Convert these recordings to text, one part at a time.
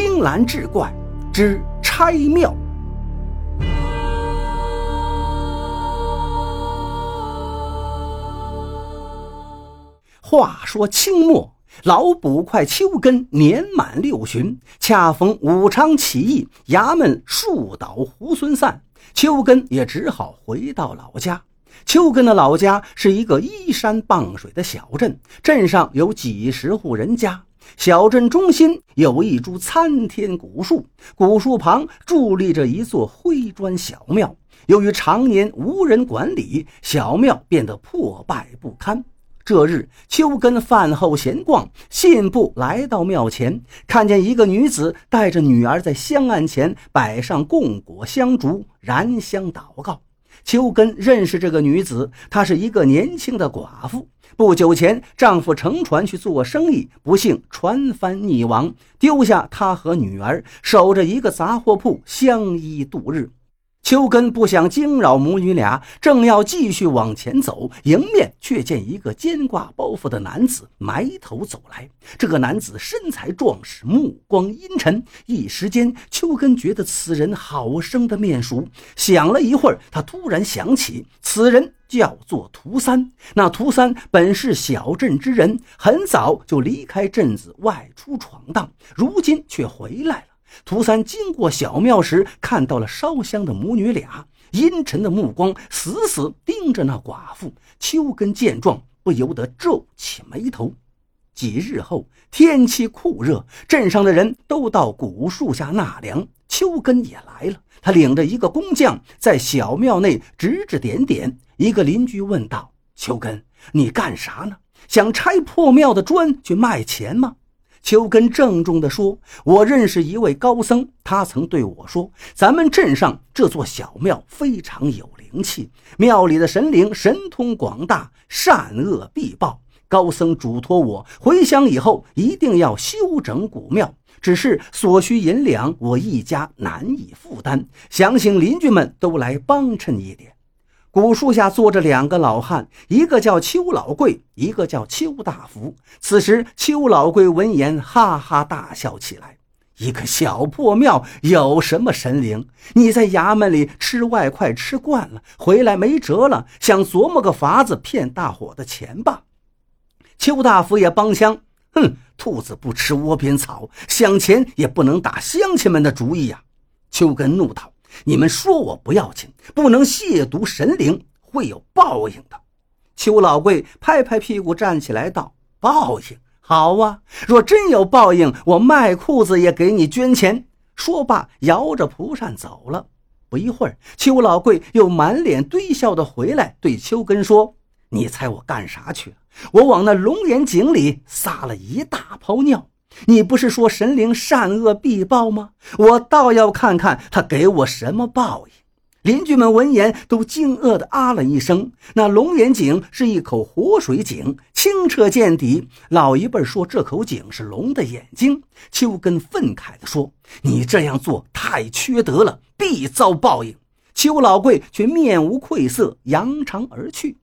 青蓝志怪之拆庙。话说清末，老捕快邱根年满六旬，恰逢武昌起义，衙门树倒猢狲散，邱根也只好回到老家。邱根的老家是一个依山傍水的小镇，镇上有几十户人家。小镇中心有一株参天古树，古树旁伫立着一座灰砖小庙。由于常年无人管理，小庙变得破败不堪。这日，秋根饭后闲逛，信步来到庙前，看见一个女子带着女儿在香案前摆上供果香烛，燃香祷告。秋根认识这个女子，她是一个年轻的寡妇。不久前，丈夫乘船去做生意，不幸船翻溺亡，丢下她和女儿守着一个杂货铺相依度日。秋根不想惊扰母女俩，正要继续往前走，迎面却见一个肩挂包袱的男子埋头走来。这个男子身材壮实，目光阴沉，一时间，秋根觉得此人好生的面熟。想了一会儿，他突然想起，此人叫做涂三。那涂三本是小镇之人，很早就离开镇子外出闯荡，如今却回来了。涂三经过小庙时，看到了烧香的母女俩，阴沉的目光死死盯着那寡妇。秋根见状，不由得皱起眉头。几日后，天气酷热，镇上的人都到古树下纳凉，秋根也来了。他领着一个工匠在小庙内指指点点。一个邻居问道：“秋根，你干啥呢？想拆破庙的砖去卖钱吗？”秋根郑重地说：“我认识一位高僧，他曾对我说，咱们镇上这座小庙非常有灵气，庙里的神灵神通广大，善恶必报。高僧嘱托我回乡以后一定要修整古庙，只是所需银两我一家难以负担，想请邻居们都来帮衬一点。”古树下坐着两个老汉，一个叫邱老贵，一个叫邱大福。此时，邱老贵闻言哈哈大笑起来：“一个小破庙有什么神灵？你在衙门里吃外快吃惯了，回来没辙了，想琢磨个法子骗大伙的钱吧？”邱大福也帮腔：“哼，兔子不吃窝边草，想钱也不能打乡亲们的主意呀！”邱根怒道。你们说我不要紧，不能亵渎神灵，会有报应。的。邱老贵拍拍屁股站起来道：“报应好啊！若真有报应，我卖裤子也给你捐钱。”说罢，摇着蒲扇走了。不一会儿，邱老贵又满脸堆笑的回来，对邱根说：“你猜我干啥去了？我往那龙眼井里撒了一大泡尿。”你不是说神灵善恶必报吗？我倒要看看他给我什么报应。邻居们闻言都惊愕地啊了一声。那龙眼井是一口活水井，清澈见底。老一辈说这口井是龙的眼睛。秋根愤慨地说：“你这样做太缺德了，必遭报应。”邱老贵却面无愧色，扬长而去。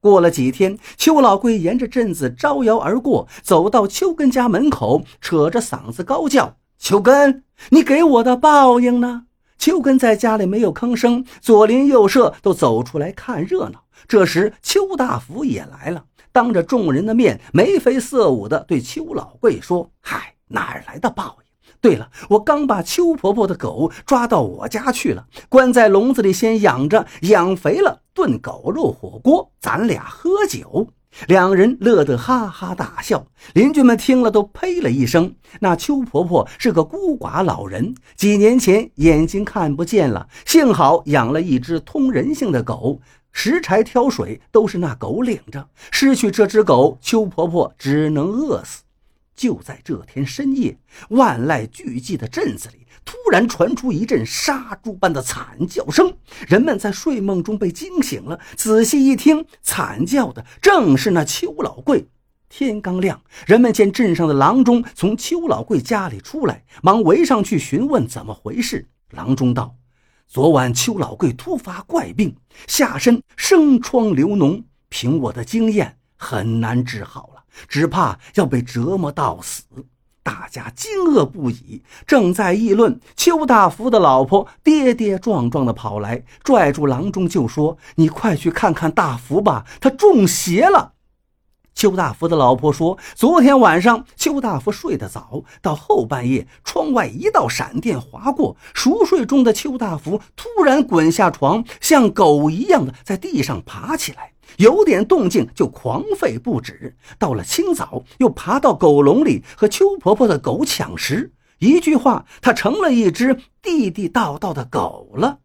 过了几天，邱老贵沿着镇子招摇而过，走到邱根家门口，扯着嗓子高叫：“邱根，你给我的报应呢？”邱根在家里没有吭声，左邻右舍都走出来看热闹。这时，邱大福也来了，当着众人的面，眉飞色舞地对邱老贵说：“嗨，哪来的报应？”对了，我刚把邱婆婆的狗抓到我家去了，关在笼子里先养着，养肥了炖狗肉火锅，咱俩喝酒。两人乐得哈哈大笑，邻居们听了都呸了一声。那邱婆婆是个孤寡老人，几年前眼睛看不见了，幸好养了一只通人性的狗，拾柴挑水都是那狗领着。失去这只狗，邱婆婆只能饿死。就在这天深夜，万籁俱寂的镇子里，突然传出一阵杀猪般的惨叫声。人们在睡梦中被惊醒了，仔细一听，惨叫的正是那邱老贵。天刚亮，人们见镇上的郎中从邱老贵家里出来，忙围上去询问怎么回事。郎中道：“昨晚邱老贵突发怪病，下身生疮流脓，凭我的经验，很难治好了。”只怕要被折磨到死。大家惊愕不已，正在议论，邱大福的老婆跌跌撞撞地跑来，拽住郎中就说：“你快去看看大福吧，他中邪了。”邱大福的老婆说：“昨天晚上，邱大福睡得早，到后半夜，窗外一道闪电划过，熟睡中的邱大福突然滚下床，像狗一样的在地上爬起来，有点动静就狂吠不止。到了清早，又爬到狗笼里和邱婆婆的狗抢食。一句话，它成了一只地地道道的狗了。”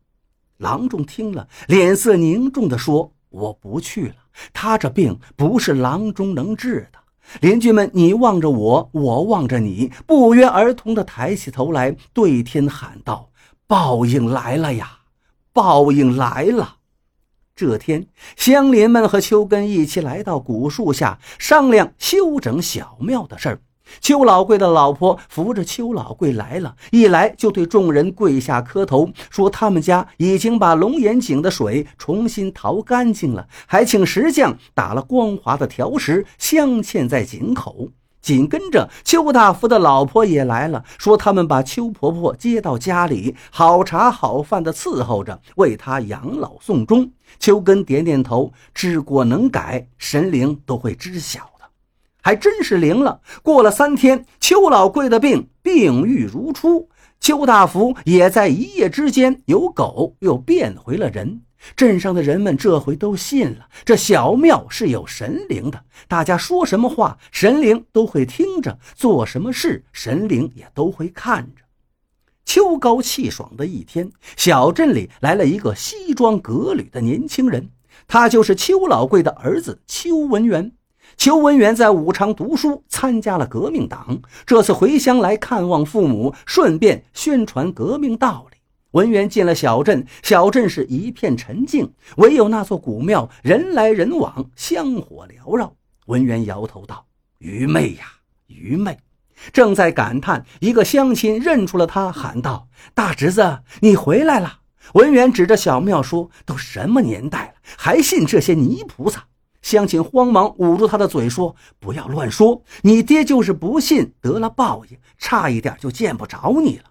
郎中听了，脸色凝重地说：“我不去了。”他这病不是郎中能治的。邻居们，你望着我，我望着你，不约而同地抬起头来，对天喊道：“报应来了呀！报应来了！”这天，乡邻们和秋根一起来到古树下，商量修整小庙的事儿。邱老贵的老婆扶着邱老贵来了，一来就对众人跪下磕头，说他们家已经把龙眼井的水重新淘干净了，还请石匠打了光滑的条石镶嵌在井口。紧跟着，邱大福的老婆也来了，说他们把邱婆婆接到家里，好茶好饭的伺候着，为她养老送终。邱根点点头，知过能改，神灵都会知晓的。还真是灵了。过了三天，邱老贵的病病愈如初，邱大福也在一夜之间由狗又变回了人。镇上的人们这回都信了，这小庙是有神灵的。大家说什么话，神灵都会听着；做什么事，神灵也都会看着。秋高气爽的一天，小镇里来了一个西装革履的年轻人，他就是邱老贵的儿子邱文元。邱文元在武昌读书，参加了革命党。这次回乡来看望父母，顺便宣传革命道理。文员进了小镇，小镇是一片沉静，唯有那座古庙人来人往，香火缭绕。文员摇头道：“愚昧呀，愚昧！”正在感叹，一个乡亲认出了他，喊道：“大侄子，你回来了！”文员指着小庙说：“都什么年代了，还信这些泥菩萨？”乡亲慌忙捂住他的嘴，说：“不要乱说，你爹就是不信，得了报应，差一点就见不着你了。”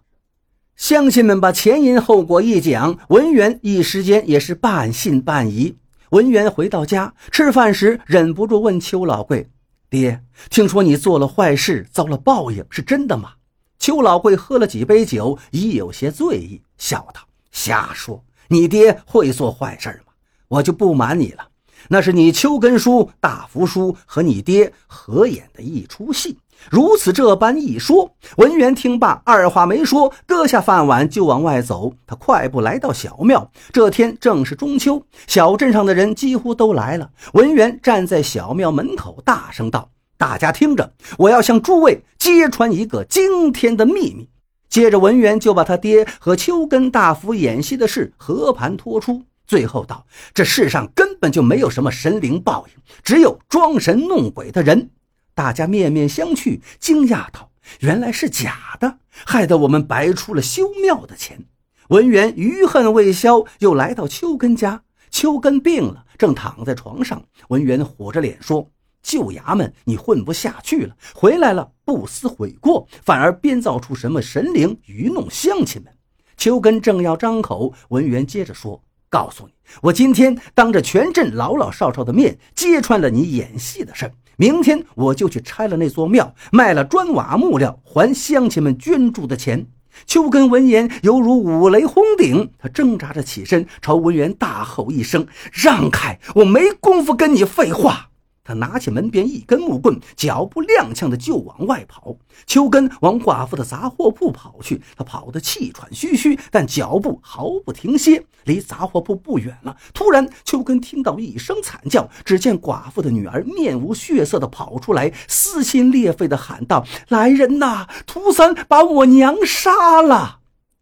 乡亲们把前因后果一讲，文元一时间也是半信半疑。文元回到家吃饭时，忍不住问邱老贵：“爹，听说你做了坏事，遭了报应，是真的吗？”邱老贵喝了几杯酒，已有些醉意，笑道：“瞎说，你爹会做坏事吗？我就不瞒你了。”那是你邱根叔、大福叔和你爹合演的一出戏。如此这般一说，文元听罢，二话没说，搁下饭碗就往外走。他快步来到小庙。这天正是中秋，小镇上的人几乎都来了。文元站在小庙门口，大声道：“大家听着，我要向诸位揭穿一个惊天的秘密。”接着，文元就把他爹和秋根大福演戏的事和盘托出。最后道：“这世上根本就没有什么神灵报应，只有装神弄鬼的人。”大家面面相觑，惊讶道：“原来是假的，害得我们白出了修庙的钱。”文员余恨未消，又来到秋根家。秋根病了，正躺在床上。文员火着脸说：“旧衙门，你混不下去了，回来了不思悔过，反而编造出什么神灵愚弄乡亲们。”秋根正要张口，文员接着说。告诉你，我今天当着全镇老老少少的面揭穿了你演戏的事儿。明天我就去拆了那座庙，卖了砖瓦木料，还乡亲们捐助的钱。秋根闻言犹如五雷轰顶，他挣扎着起身，朝文员大吼一声：“让开！我没工夫跟你废话。”他拿起门边一根木棍，脚步踉跄的就往外跑。秋根往寡妇的杂货铺跑去，他跑得气喘吁吁，但脚步毫不停歇。离杂货铺不远了，突然秋根听到一声惨叫，只见寡妇的女儿面无血色的跑出来，撕心裂肺的喊道：“来人呐！涂三把我娘杀了！”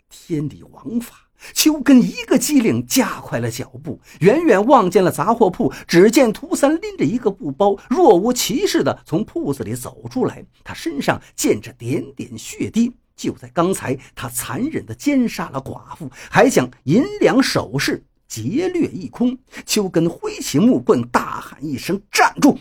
天理王法。秋根一个机灵，加快了脚步，远远望见了杂货铺。只见涂三拎着一个布包，若无其事地从铺子里走出来。他身上溅着点点血滴。就在刚才，他残忍地奸杀了寡妇，还将银两首饰劫掠一空。秋根挥起木棍，大喊一声：“站住！”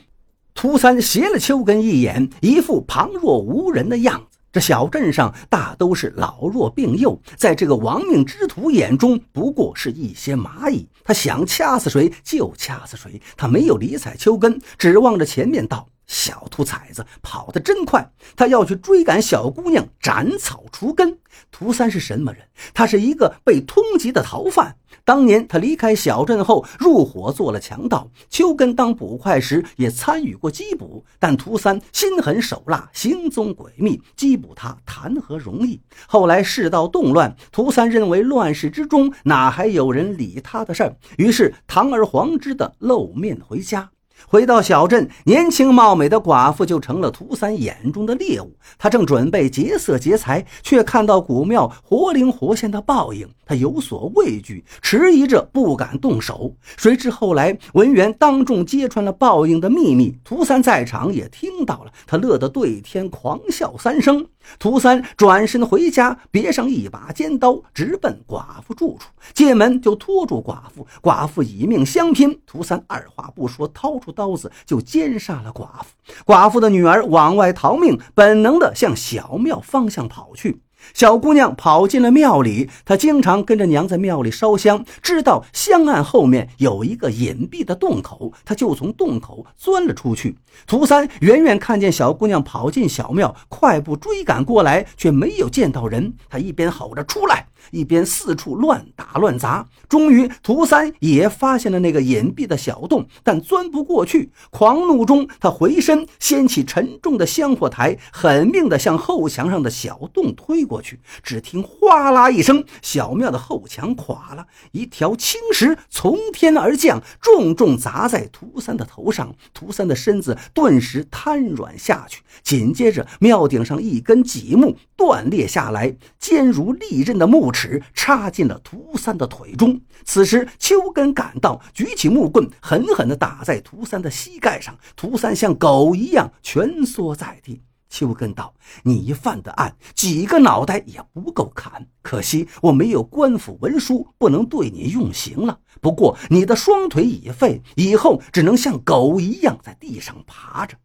涂三斜了秋根一眼，一副旁若无人的样。这小镇上大都是老弱病幼，在这个亡命之徒眼中，不过是一些蚂蚁。他想掐死谁就掐死谁，他没有理睬秋根，指望着前面道：“小兔崽子跑得真快，他要去追赶小姑娘，斩草除根。”涂三是什么人？他是一个被通缉的逃犯。当年他离开小镇后入伙做了强盗，秋根当捕快时也参与过缉捕，但涂三心狠手辣，行踪诡秘，缉捕他谈何容易？后来世道动乱，涂三认为乱世之中哪还有人理他的事儿，于是堂而皇之的露面回家。回到小镇，年轻貌美的寡妇就成了涂三眼中的猎物。他正准备劫色劫财，却看到古庙活灵活现的报应，他有所畏惧，迟疑着不敢动手。谁知后来文员当众揭穿了报应的秘密，涂三在场也听到了，他乐得对天狂笑三声。涂三转身回家，别上一把尖刀，直奔寡妇住处。进门就拖住寡妇，寡妇以命相拼。涂三二话不说，掏出刀子就奸杀了寡妇。寡妇的女儿往外逃命，本能的向小庙方向跑去。小姑娘跑进了庙里，她经常跟着娘在庙里烧香，知道香案后面有一个隐蔽的洞口，她就从洞口钻了出去。涂三远远看见小姑娘跑进小庙，快步追赶过来，却没有见到人。他一边吼着“出来”，一边四处乱打乱砸。终于，涂三也发现了那个隐蔽的小洞，但钻不过去。狂怒中，他回身掀起沉重的香火台，狠命地向后墙上的小洞推过去。只听哗啦一声，小庙的后墙垮了，一条青石从天而降，重重砸在涂三的头上。涂三的身子顿时瘫软下去。紧接着，庙顶上一根脊木断裂下来，坚如利刃的木尺插进了涂三的腿中。此时，秋根赶到，举起木棍，狠狠地打在涂三的膝盖上。涂三像狗一样蜷缩在地。秋根道：“你犯的案，几个脑袋也不够砍。可惜我没有官府文书，不能对你用刑了。不过你的双腿已废，以后只能像狗一样在地上爬着。”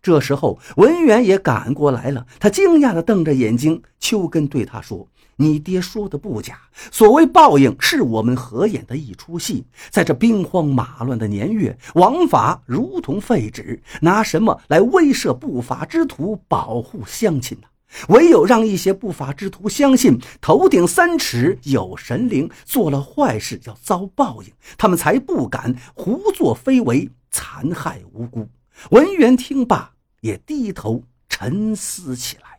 这时候，文员也赶过来了。他惊讶地瞪着眼睛。秋根对他说：“你爹说的不假，所谓报应，是我们合演的一出戏。在这兵荒马乱的年月，王法如同废纸，拿什么来威慑不法之徒、保护乡亲呢？唯有让一些不法之徒相信头顶三尺有神灵，做了坏事要遭报应，他们才不敢胡作非为，残害无辜。”文员听罢，也低头沉思起来。